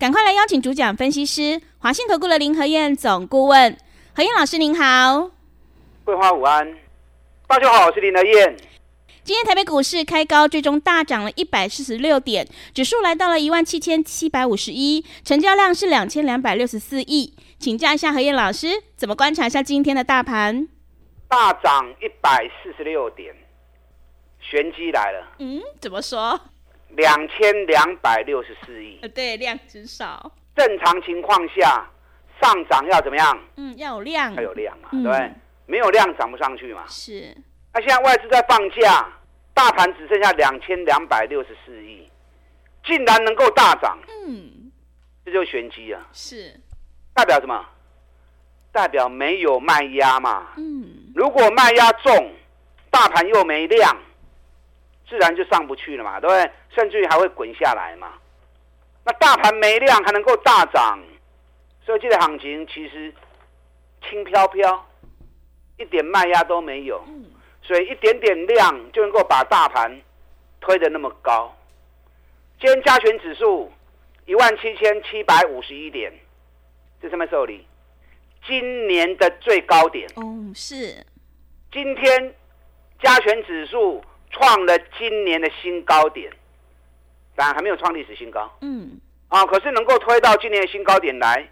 赶快来邀请主讲分析师华信投顾的林和燕总顾问，何燕老师您好，桂花午安，大家好，我是林和燕。今天台北股市开高，最终大涨了一百四十六点，指数来到了一万七千七百五十一，成交量是两千两百六十四亿。请教一下何燕老师，怎么观察一下今天的大盘？大涨一百四十六点，玄机来了。嗯，怎么说？两千两百六十四亿。呃，对，量很少。正常情况下，上涨要怎么样？嗯，要有量。要有量嘛，嗯、对，没有量涨不上去嘛。是。那现在外资在放假，大盘只剩下两千两百六十四亿，竟然能够大涨，嗯，这就玄机啊。是，代表什么？代表没有卖压嘛。嗯，如果卖压重，大盘又没量，自然就上不去了嘛，对不对？甚至于还会滚下来嘛。那大盘没量还能够大涨，所以这个行情其实轻飘飘，一点卖压都没有。嗯所以一点点量就能够把大盘推得那么高。今天加权指数一万七千七百五十一点，这什么时候里？今年的最高点。哦，是。今天加权指数创了今年的新高点，当然还没有创历史新高。嗯。啊，可是能够推到今年的新高点来，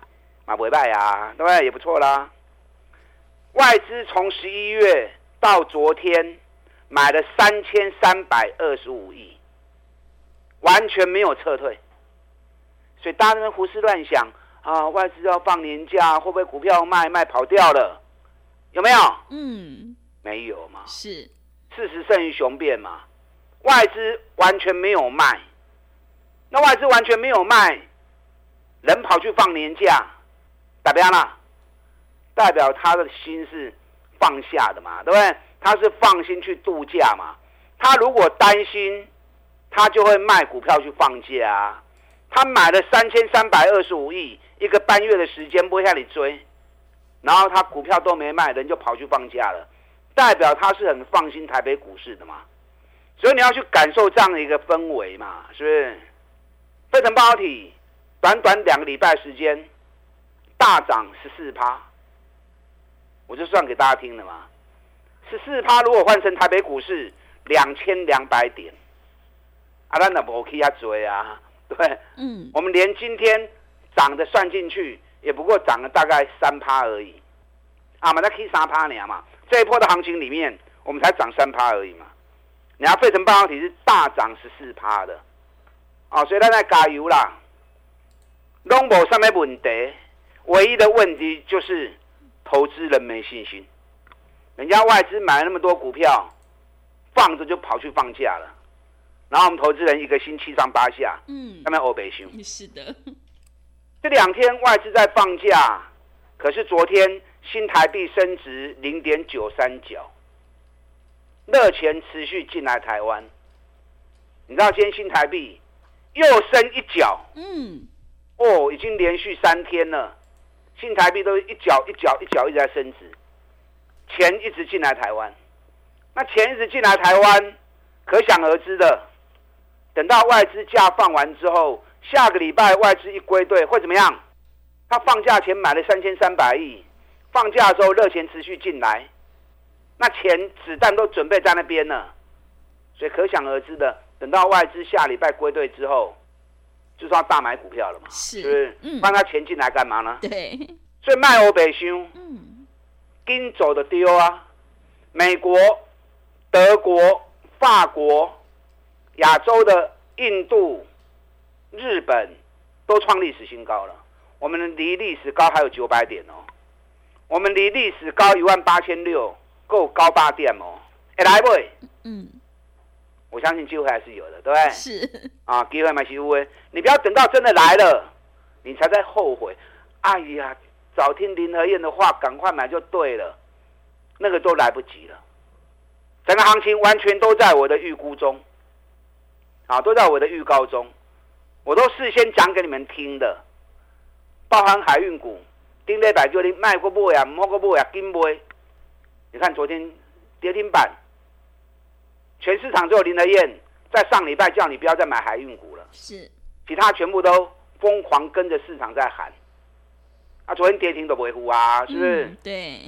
啊不败呀，对不对？也不错啦。外资从十一月。到昨天买了三千三百二十五亿，完全没有撤退，所以大家们胡思乱想啊，外资要放年假，会不会股票卖卖跑掉了？有没有？嗯，没有嘛。是，事实胜于雄辩嘛。外资完全没有卖，那外资完全没有卖，人跑去放年假，代表了，代表他的心是。放下的嘛，对不对？他是放心去度假嘛。他如果担心，他就会卖股票去放假啊。他买了三千三百二十五亿，一个半月的时间不会向你追，然后他股票都没卖，人就跑去放假了，代表他是很放心台北股市的嘛。所以你要去感受这样的一个氛围嘛，是不是？费城半导体短短两个礼拜时间大涨十四趴。我就算给大家听了嘛，十四趴如果换成台北股市两千两百点，啊，那那不可以啊追啊，对，嗯，我们连今天涨的算进去，也不过涨了大概三趴而已，啊嘛，那可以三趴呢嘛，这一波的行情里面，我们才涨三趴而已嘛，你要费城半导体是大涨十四趴的，啊，所以大家加油啦，拢无什么问题，唯一的问题就是。投资人没信心，人家外资买了那么多股票，放着就跑去放假了，然后我们投资人一个星期上八下，嗯，他们欧北熊，是的，这两天外资在放假，可是昨天新台币升值零点九三角，热钱持续进来台湾，你知道今天新台币又升一角，嗯，哦，已经连续三天了。新台币都一角一角一角一直在升值，钱一直进来台湾，那钱一直进来台湾，可想而知的，等到外资假放完之后，下个礼拜外资一归队会怎么样？他放假前买了三千三百亿，放假之后热钱持续进来，那钱子弹都准备在那边了，所以可想而知的，等到外资下礼拜归队之后。就是要大买股票了嘛，是，是不是？嗯，放他钱进来干嘛呢？对，所以卖欧北兄，嗯，跟走的丢啊，美国、德国、法国、亚洲的印度、日本都创历史新高了。我们离历史高还有九百点哦，我们离历史高一万八千六，够高八点哦，来不？嗯。我相信机会还是有的，对不对？是啊，机会蛮稀微。你不要等到真的来了，你才在后悔。哎呀，早听林和燕的话，赶快买就对了，那个都来不及了。整个行情完全都在我的预估中，啊，都在我的预告中，我都事先讲给你们听的，包含海运股，丁磊百就你卖过不呀，摸过不呀，金杯。你看昨天跌停板，全市场只有林德燕在上礼拜叫你不要再买海运股了，是，其他全部都疯狂跟着市场在喊。啊，昨天跌停都不会呼啊，是不是？嗯、对。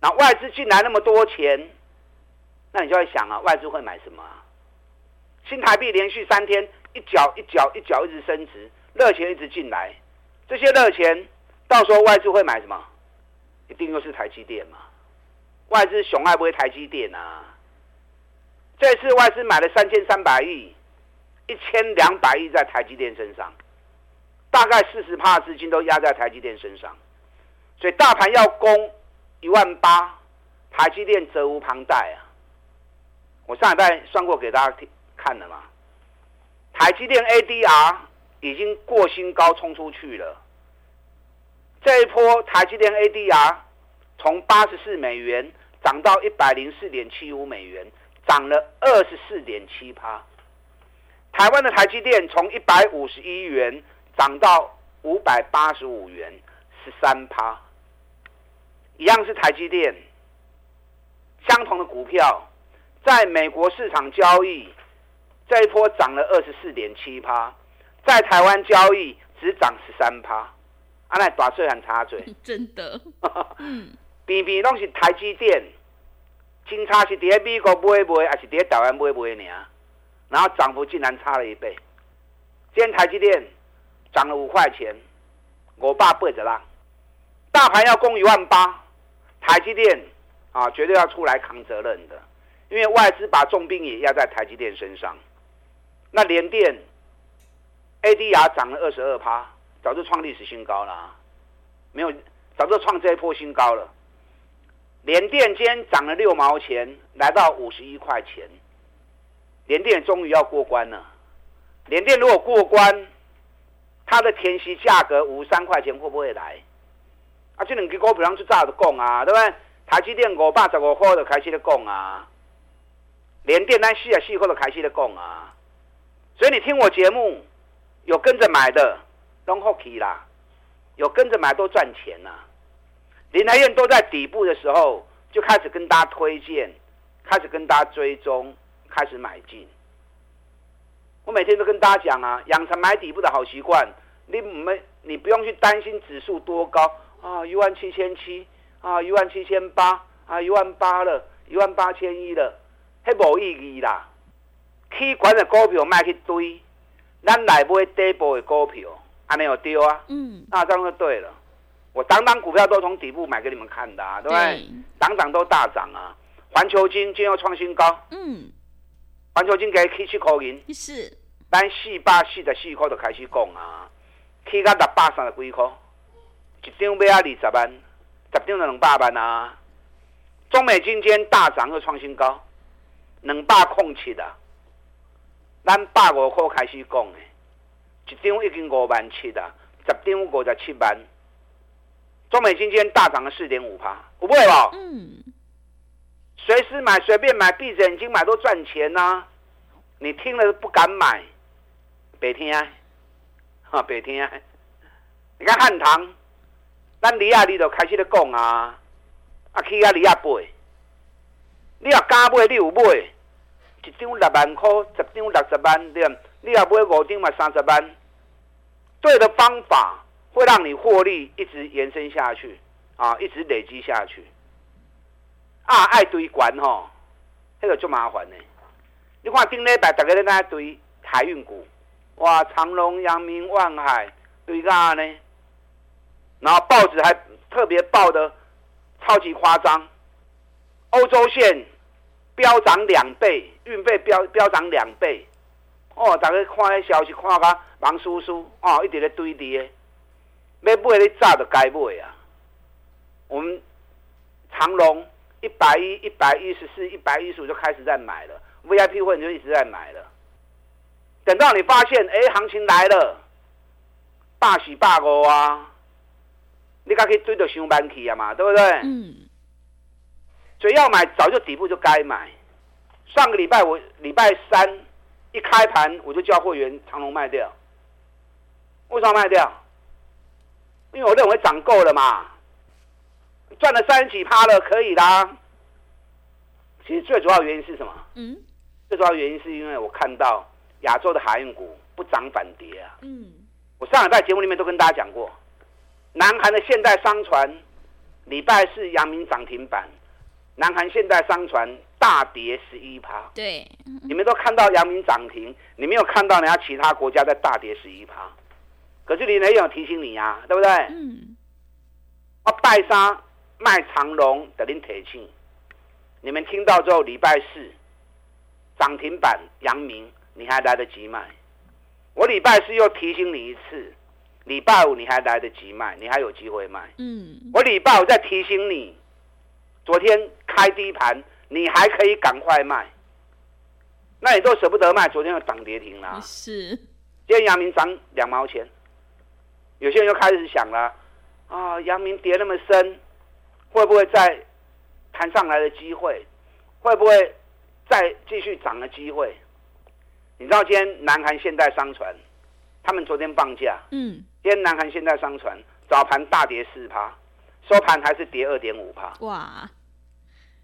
那外资进来那么多钱，那你就会想啊，外资会买什么啊？新台币连续三天一角一角一角一直升值，热钱一直进来，这些热钱到时候外资会买什么？一定又是台积电嘛。外资熊爱不会台积电啊？这次外资买了三千三百亿，一千两百亿在台积电身上。大概四十趴的资金都压在台积电身上，所以大盘要攻一万八，台积电责无旁贷啊！我上礼拜算过给大家看了嘛，台积电 ADR 已经过新高冲出去了。这一波台积电 ADR 从八十四美元涨到一百零四点七五美元，涨了二十四点七趴。台湾的台积电从一百五十一元。涨到五百八十五元，十三趴，一样是台积电，相同的股票，在美国市场交易，这一波涨了二十四点七趴，在台湾交易只涨十三趴，啊，那大嘴很差嘴，真的，嗯，偏偏拢是台积电，金差是在美国买卖，还是在台湾买卖尔？然后涨幅竟然差了一倍，今天台积电。涨了五块钱，我爸背着啦。大盘要攻一万八，台积电啊，绝对要出来扛责任的，因为外资把重兵也压在台积电身上。那联电 ADR 涨了二十二趴，早就创历史新高了啊，没有，早就创这一波新高了。联电今天涨了六毛钱，来到五十一块钱。联电终于要过关了。联电如果过关，它的填息价格五三块钱会不会来？啊，这两个股票上去早就讲啊，对不对？台积电五百十五块就开始在供啊，联电咱四十四块就开始在供啊。所以你听我节目，有跟着买的都好起啦，有跟着买都赚钱呐。林和彦都在底部的时候就开始跟大家推荐，开始跟大家追踪，开始买进。我每天都跟大家讲啊，养成买底部的好习惯。你没，你不用去担心指数多高啊，一万七千七啊，一万七千八啊，一万八了，一万八千一了，迄无意义啦。起管的股票卖去堆，咱来买底部的股票，安尼有丢啊？嗯，那这样就对了。我档档股票都从底部买给你们看的，啊，对不对？档档都大涨啊！环球金今天又创新高。嗯。环球金给 K 七块银，是，咱四百四十四块就开始讲啊，起到六百三十几块，一张买啊二十万，十张就两百万啊。中美金今天大涨又创新高，两百空七的，咱百五块开始讲的，一张已经五万七啦，十张五十七万。中美金今天大涨了四点五趴，有买无？嗯。随时买，随便买，闭着眼睛买都赚钱呐、啊！你听了不敢买，别听啊！哈，别听啊！你看汉唐，咱李啊离就开始咧讲啊，啊去啊李啊买，你要敢买你有买，一张六万块，十张六十万，对，你要买五张嘛三十万，对的方法会让你获利一直延伸下去啊，一直累积下去。啊，爱堆关吼，那个就麻烦呢。你看顶礼拜大家在那堆海运股，哇，长隆、阳明、万海堆干呢？然后报纸还特别报的超级夸张，欧洲线飙涨两倍，运费飙飙涨两倍。哦，大家看那消息看个忙叔叔哦，一直在堆叠的，要买你早就该买啊。我们长隆。一百一、一百一十四、一百一十五就开始在买了，VIP 会员就一直在买了。等到你发现，哎，行情来了，百四百五啊，你该可以追到上班去啊嘛，对不对？嗯。所以要买，早就底部就该买。上个礼拜我礼拜三一开盘，我就叫会员长龙卖掉。为什么卖掉？因为我认为涨够了嘛，赚了三十几趴了，可以啦。其实最主要原因是什么？嗯。最主要原因是因为我看到亚洲的海运股不涨反跌啊。嗯。我上礼拜节目里面都跟大家讲过，南韩的现代商船礼拜四阳明涨停板。南韩现代商船大跌十一趴，对，你们都看到阳明涨停，你没有看到人家其他国家在大跌十一趴。可是你也有提醒你啊，对不对？嗯。我拜沙卖长龙的林铁庆，你们听到之后，礼拜四涨停板阳明，你还来得及卖。我礼拜四又提醒你一次，礼拜五你还来得及卖，你还有机会卖。嗯。我礼拜五再提醒你。昨天开低盘，你还可以赶快卖，那你都舍不得卖。昨天又涨跌停了，是。今天阳明涨两毛钱，有些人又开始想了，啊，阳明跌那么深，会不会再弹上来的机会？会不会再继续涨的机会？你知道今天南韩现代商船，他们昨天放假，嗯，今天南韩现代商船早盘大跌四趴。收盘还是跌二点五帕。哇！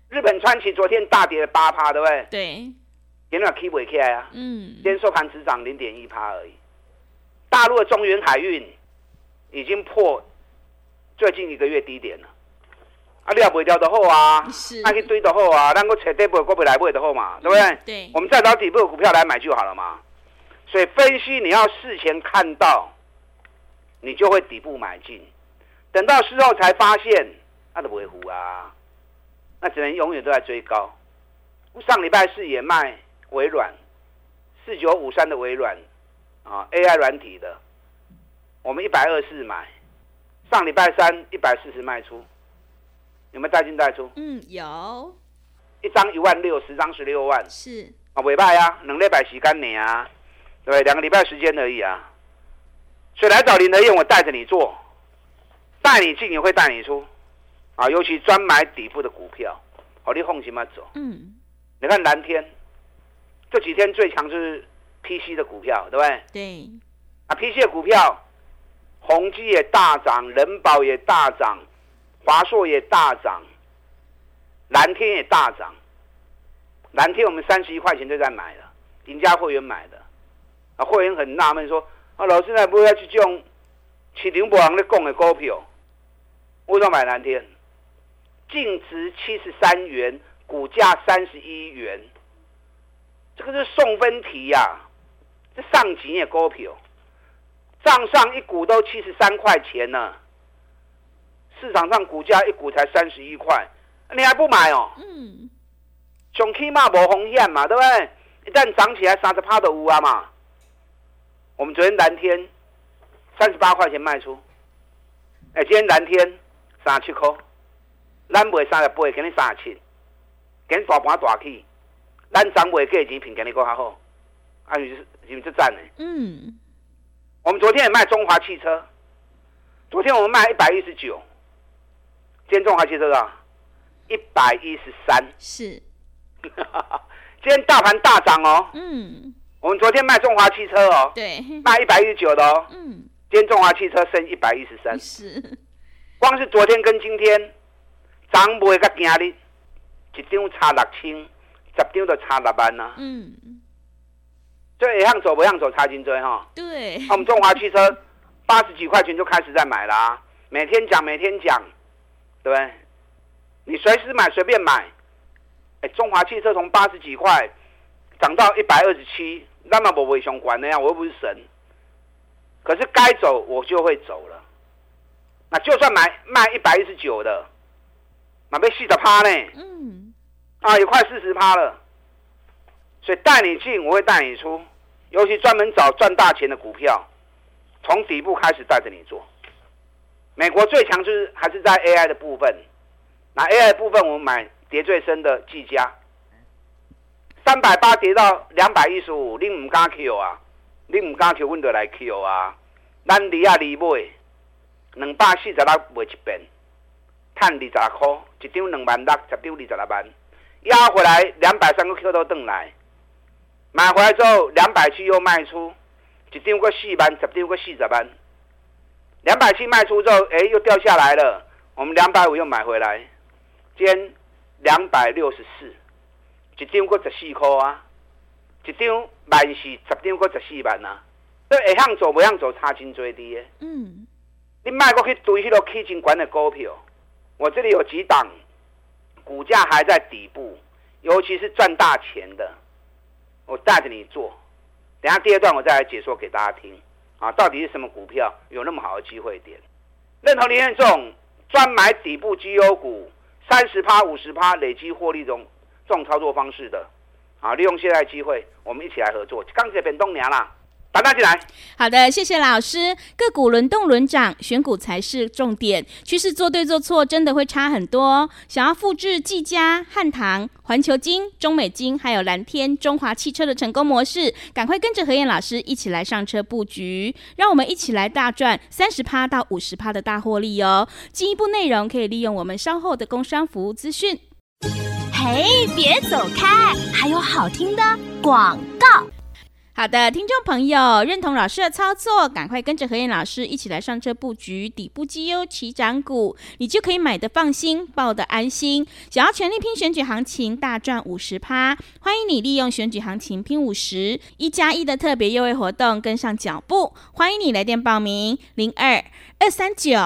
日本川崎昨天大跌了八趴，对不对？对。有没有 keep 起来啊？嗯。今天收盘只涨零点一趴而已。大陆的中原海运已经破最近一个月低点了。啊，你要卖掉的好啊，是。那去堆的好啊，那个扯底部过不来买的好嘛，对不对？对。我们再找底部的股票来买就好了嘛。所以分析你要事前看到，你就会底部买进。等到事后才发现，那都不会糊啊，那只能永远都在追高。上礼拜四也卖微软，四九五三的微软啊，AI 软体的，我们一百二四买，上礼拜三一百四十卖出，有没有带进带出？嗯，有。一张一万六，十张十六万。是啊，尾巴呀，两礼拜洗干你啊，对，两个礼拜时间而已啊。所以来找林德燕，我带着你做。带你进也会带你出，啊，尤其专买底部的股票，好，你放心嘛走。嗯，你看蓝天这几天最强就是 PC 的股票，对不对？对。啊，PC 的股票，宏基也大涨，人保也大涨，华硕也大涨，蓝天也大涨。蓝天我们三十一块钱就在买了，赢家会员买的。啊，会员很纳闷说，啊，老师那不会要去用市场无人咧讲的股票？为什么买蓝天？净值七十三元，股价三十一元，这个是送分题呀、啊！这上几页股票，账上一股都七十三块钱呢，市场上股价一股才三十一块，你还不买哦？嗯，上起码无风险嘛，对不对？一旦涨起来，三十趴都有啊嘛。我们昨天蓝天三十八块钱卖出，哎，今天蓝天。三七块，咱卖三十八，给你三十七，给你大盘大起，咱涨卖价钱，品给你够较好，啊，是是不是赞呢？嗯，我们昨天也卖中华汽车，昨天我们卖一百一十九，今天中华汽车啊，一百一十三，是，今天大盘大涨哦，嗯，我们昨天卖中华汽车哦，对，卖一百一十九的哦，嗯，今天中华汽车升一百一十三，是。光是昨天跟今天，涨卖甲今日，一张差六千，十张都差六万啊。嗯，这一向走不向走差真多哈。对。我们中华汽车八十几块钱就开始在买啦，每天讲每天讲，对不对？你随时买随便买。哎，中华汽车从八十几块涨到一百二十七，那么不会相关的呀，我又不是神。可是该走我就会走了。那就算买卖一百一十九的，那被四十趴呢？嗯，啊，也快四十趴了。所以带你进，我会带你出，尤其专门找赚大钱的股票，从底部开始带着你做。美国最强就是还是在 AI 的部分，那 AI 的部分我们买跌最深的技嘉，三百八跌到两百一十五，你唔敢 Q 啊？你唔敢 Q，温德来 Q 啊？咱离啊离买，两百四十六卖一遍，赚二十六块，一张两万六，十张二十六万，压回来两百三个 Q 都转来，买回来之后两百七又卖出，一张个四万，十张个四十万，两百七卖出之后，哎，又掉下来了，我们两百五又买回来，今天两百六十四，一张个十四块啊，一张万四，十张个十四万啊。这会向做不向做，差真最低的。嗯，你卖过去堆迄个基金管的股票，我这里有几档，股价还在底部，尤其是赚大钱的，我带着你做。等下第二段我再来解说给大家听啊，到底是什么股票有那么好的机会点？认同林彦这种专买底部绩优股，三十趴、五十趴累积获利中这种操作方式的啊，利用现在机会，我们一起来合作。刚才变东娘啦。打大进来，好的，谢谢老师。个股轮动轮涨，选股才是重点。趋势做对做错，真的会差很多。想要复制技嘉、汉唐、环球金、中美金，还有蓝天、中华汽车的成功模式，赶快跟着何燕老师一起来上车布局，让我们一起来大赚三十趴到五十趴的大获利哦。进一步内容可以利用我们稍后的工商服务资讯。嘿，别走开，还有好听的广告。好的，听众朋友，认同老师的操作，赶快跟着何燕老师一起来上车布局底部绩优起涨股，你就可以买得放心，抱得安心。想要全力拼选举行情，大赚五十趴，欢迎你利用选举行情拼五十一加一的特别优惠活动，跟上脚步。欢迎你来电报名：零二二三九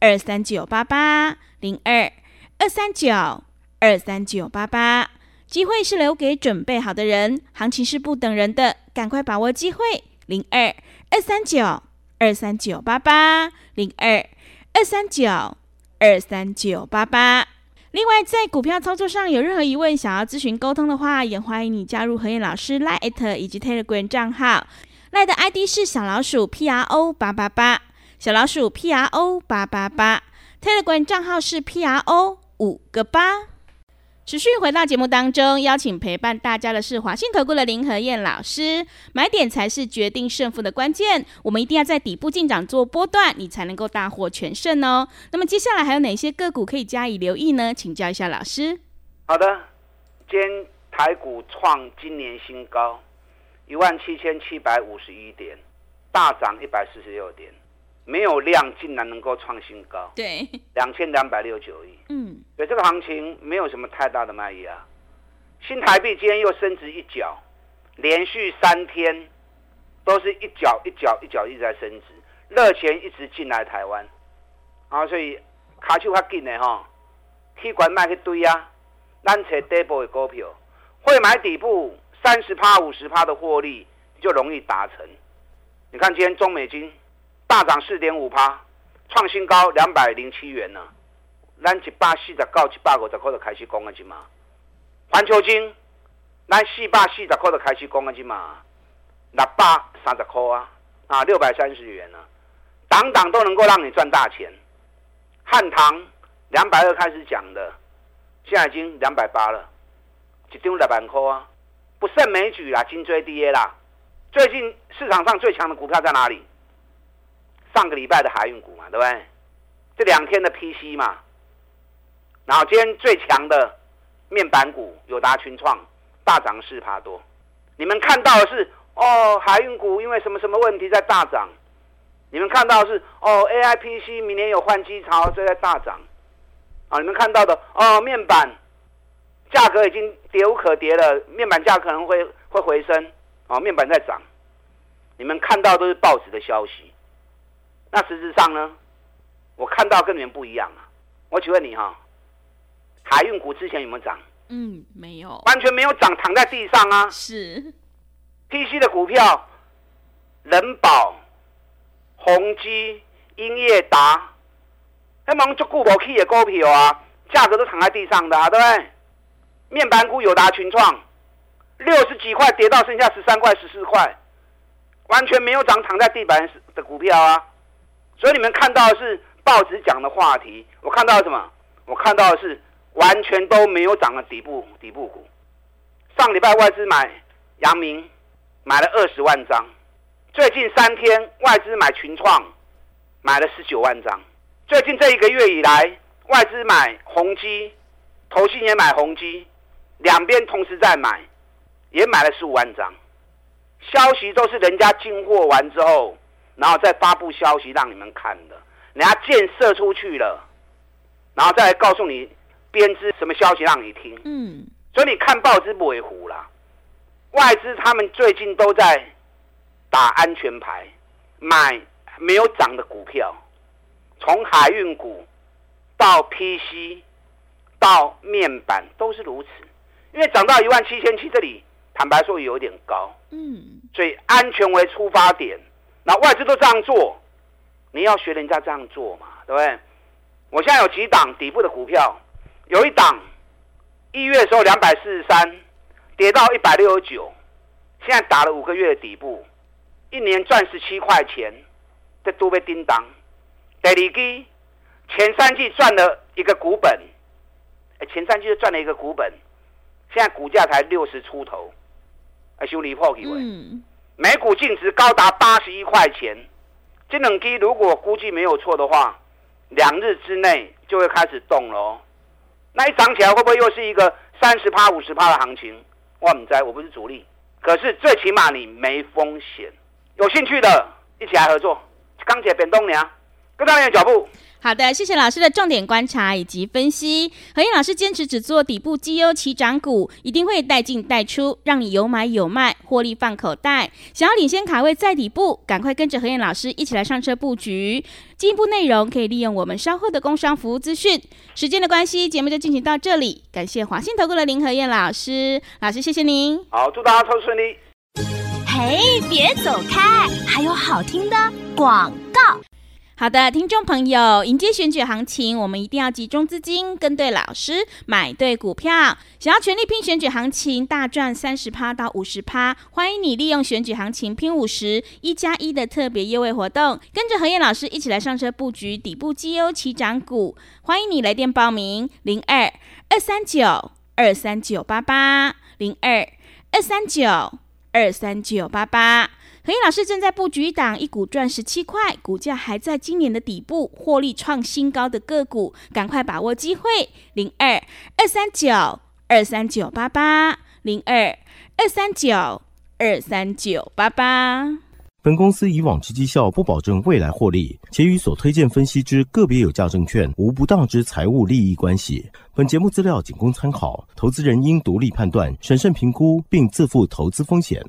二三九八八零二二三九二三九八八。机会是留给准备好的人，行情是不等人的，赶快把握机会。零二二三九二三九八八，零二二三九二三九八八。另外，在股票操作上有任何疑问，想要咨询沟通的话，也欢迎你加入何燕老师 Line 以及 Telegram 账号。Line 的 ID 是小老鼠 P R O 八八八，小老鼠 P R O 八八八。Telegram 账号是 P R O 五个八。持续回到节目当中，邀请陪伴大家的是华信投顾的林和燕老师。买点才是决定胜负的关键，我们一定要在底部进场做波段，你才能够大获全胜哦。那么接下来还有哪些个股可以加以留意呢？请教一下老师。好的，今天台股创今年新高，一万七千七百五十一点，大涨一百四十六点。没有量，竟然能够创新高，对，两千两百六十九亿，嗯，所以这个行情没有什么太大的卖压啊。新台币今天又升值一角，连续三天都是一角一角一角一直在升值，热钱一直进来台湾，啊，所以卡手较紧的哈，去管卖去堆啊，咱找底部的股票，会买底部三十趴五十趴的获利就容易达成。你看今天中美金。大涨四点五趴，创新高两百零七元呢。咱一百四十到一百五十块就开始讲了，是嘛？环球晶，咱四百四十块就开始讲了，是嘛？六百三十块啊，啊，六百三十元呢，档档都能够让你赚大钱。汉唐两百二开始讲的，现在已经两百八了，一张两万块啊，不胜枚举啦，金追跌啦。最近市场上最强的股票在哪里？上个礼拜的海运股嘛，对不对？这两天的 PC 嘛，然后今天最强的面板股友达、群创大涨四趴多。你们看到的是哦，海运股因为什么什么问题在大涨？你们看到的是哦，AI PC 明年有换机潮，这在大涨。啊，你们看到的哦，面板价格已经跌无可跌了，面板价可能会会回升。哦，面板在涨。你们看到都是报纸的消息。那实质上呢，我看到跟你们不一样啊！我请问你哈，海运股之前有没有涨？嗯，没有，完全没有涨，躺在地上啊！是，PC 的股票，人保、宏基、英业达，他们就顾不起的股票啊，价格都躺在地上的啊，对不对？面板股友达、群创，六十几块跌到剩下十三块、十四块，完全没有涨，躺在地板的股票啊！所以你们看到的是报纸讲的话题，我看到什么？我看到的是完全都没有涨的底部底部股。上礼拜外资买阳明，买了二十万张，最近三天外资买群创，买了十九万张。最近这一个月以来，外资买宏基，投信也买宏基，两边同时在买，也买了十五万张。消息都是人家进货完之后，然后再发布消息让你们看的。人家箭射出去了，然后再来告诉你编织什么消息让你听。嗯，所以你看报纸不为虎啦。外资他们最近都在打安全牌，买没有涨的股票，从海运股到 PC 到面板都是如此。因为涨到一万七千七这里，坦白说有点高。嗯，所以安全为出发点，那外资都这样做。你要学人家这样做嘛，对不对？我现在有几档底部的股票，有一档一月的时候两百四十三，跌到一百六十九，现在打了五个月的底部，一年赚十七块钱，这都被叮当。第二季前三季赚了一个股本，前三季就赚了一个股本，现在股价才六十出头，哎，修理破几位？嗯，每股净值高达八十一块钱。这两支如果估计没有错的话，两日之内就会开始动了哦。那一涨起来会不会又是一个三十趴、五十趴的行情？我不知，我不是主力，可是最起码你没风险。有兴趣的一起来合作，钢铁变东娘，跟上你的脚步。好的，谢谢老师的重点观察以及分析。何燕老师坚持只做底部绩优起涨股，一定会带进带出，让你有买有卖，获利放口袋。想要领先卡位在底部，赶快跟着何燕老师一起来上车布局。进一步内容可以利用我们稍后的工商服务资讯。时间的关系，节目就进行到这里。感谢华信投顾的林何燕老师，老师谢谢您。好，祝大家抽顺利。嘿，别走开，还有好听的广告。好的，听众朋友，迎接选举行情，我们一定要集中资金，跟对老师，买对股票。想要全力拼选举行情，大赚三十趴到五十趴，欢迎你利用选举行情拼五十一加一的特别优惠活动，跟着何燕老师一起来上车布局底部绩优起涨股。欢迎你来电报名：零二二三九二三九八八零二二三九二三九八八。和彦老师正在布局一档一股赚十七块，股价还在今年的底部，获利创新高的个股，赶快把握机会！零二二三九二三九八八，零二二三九二三九八八。本公司以往之绩效不保证未来获利，且与所推荐分析之个别有价证券无不当之财务利益关系。本节目资料仅供参考，投资人应独立判断、审慎评估，并自负投资风险。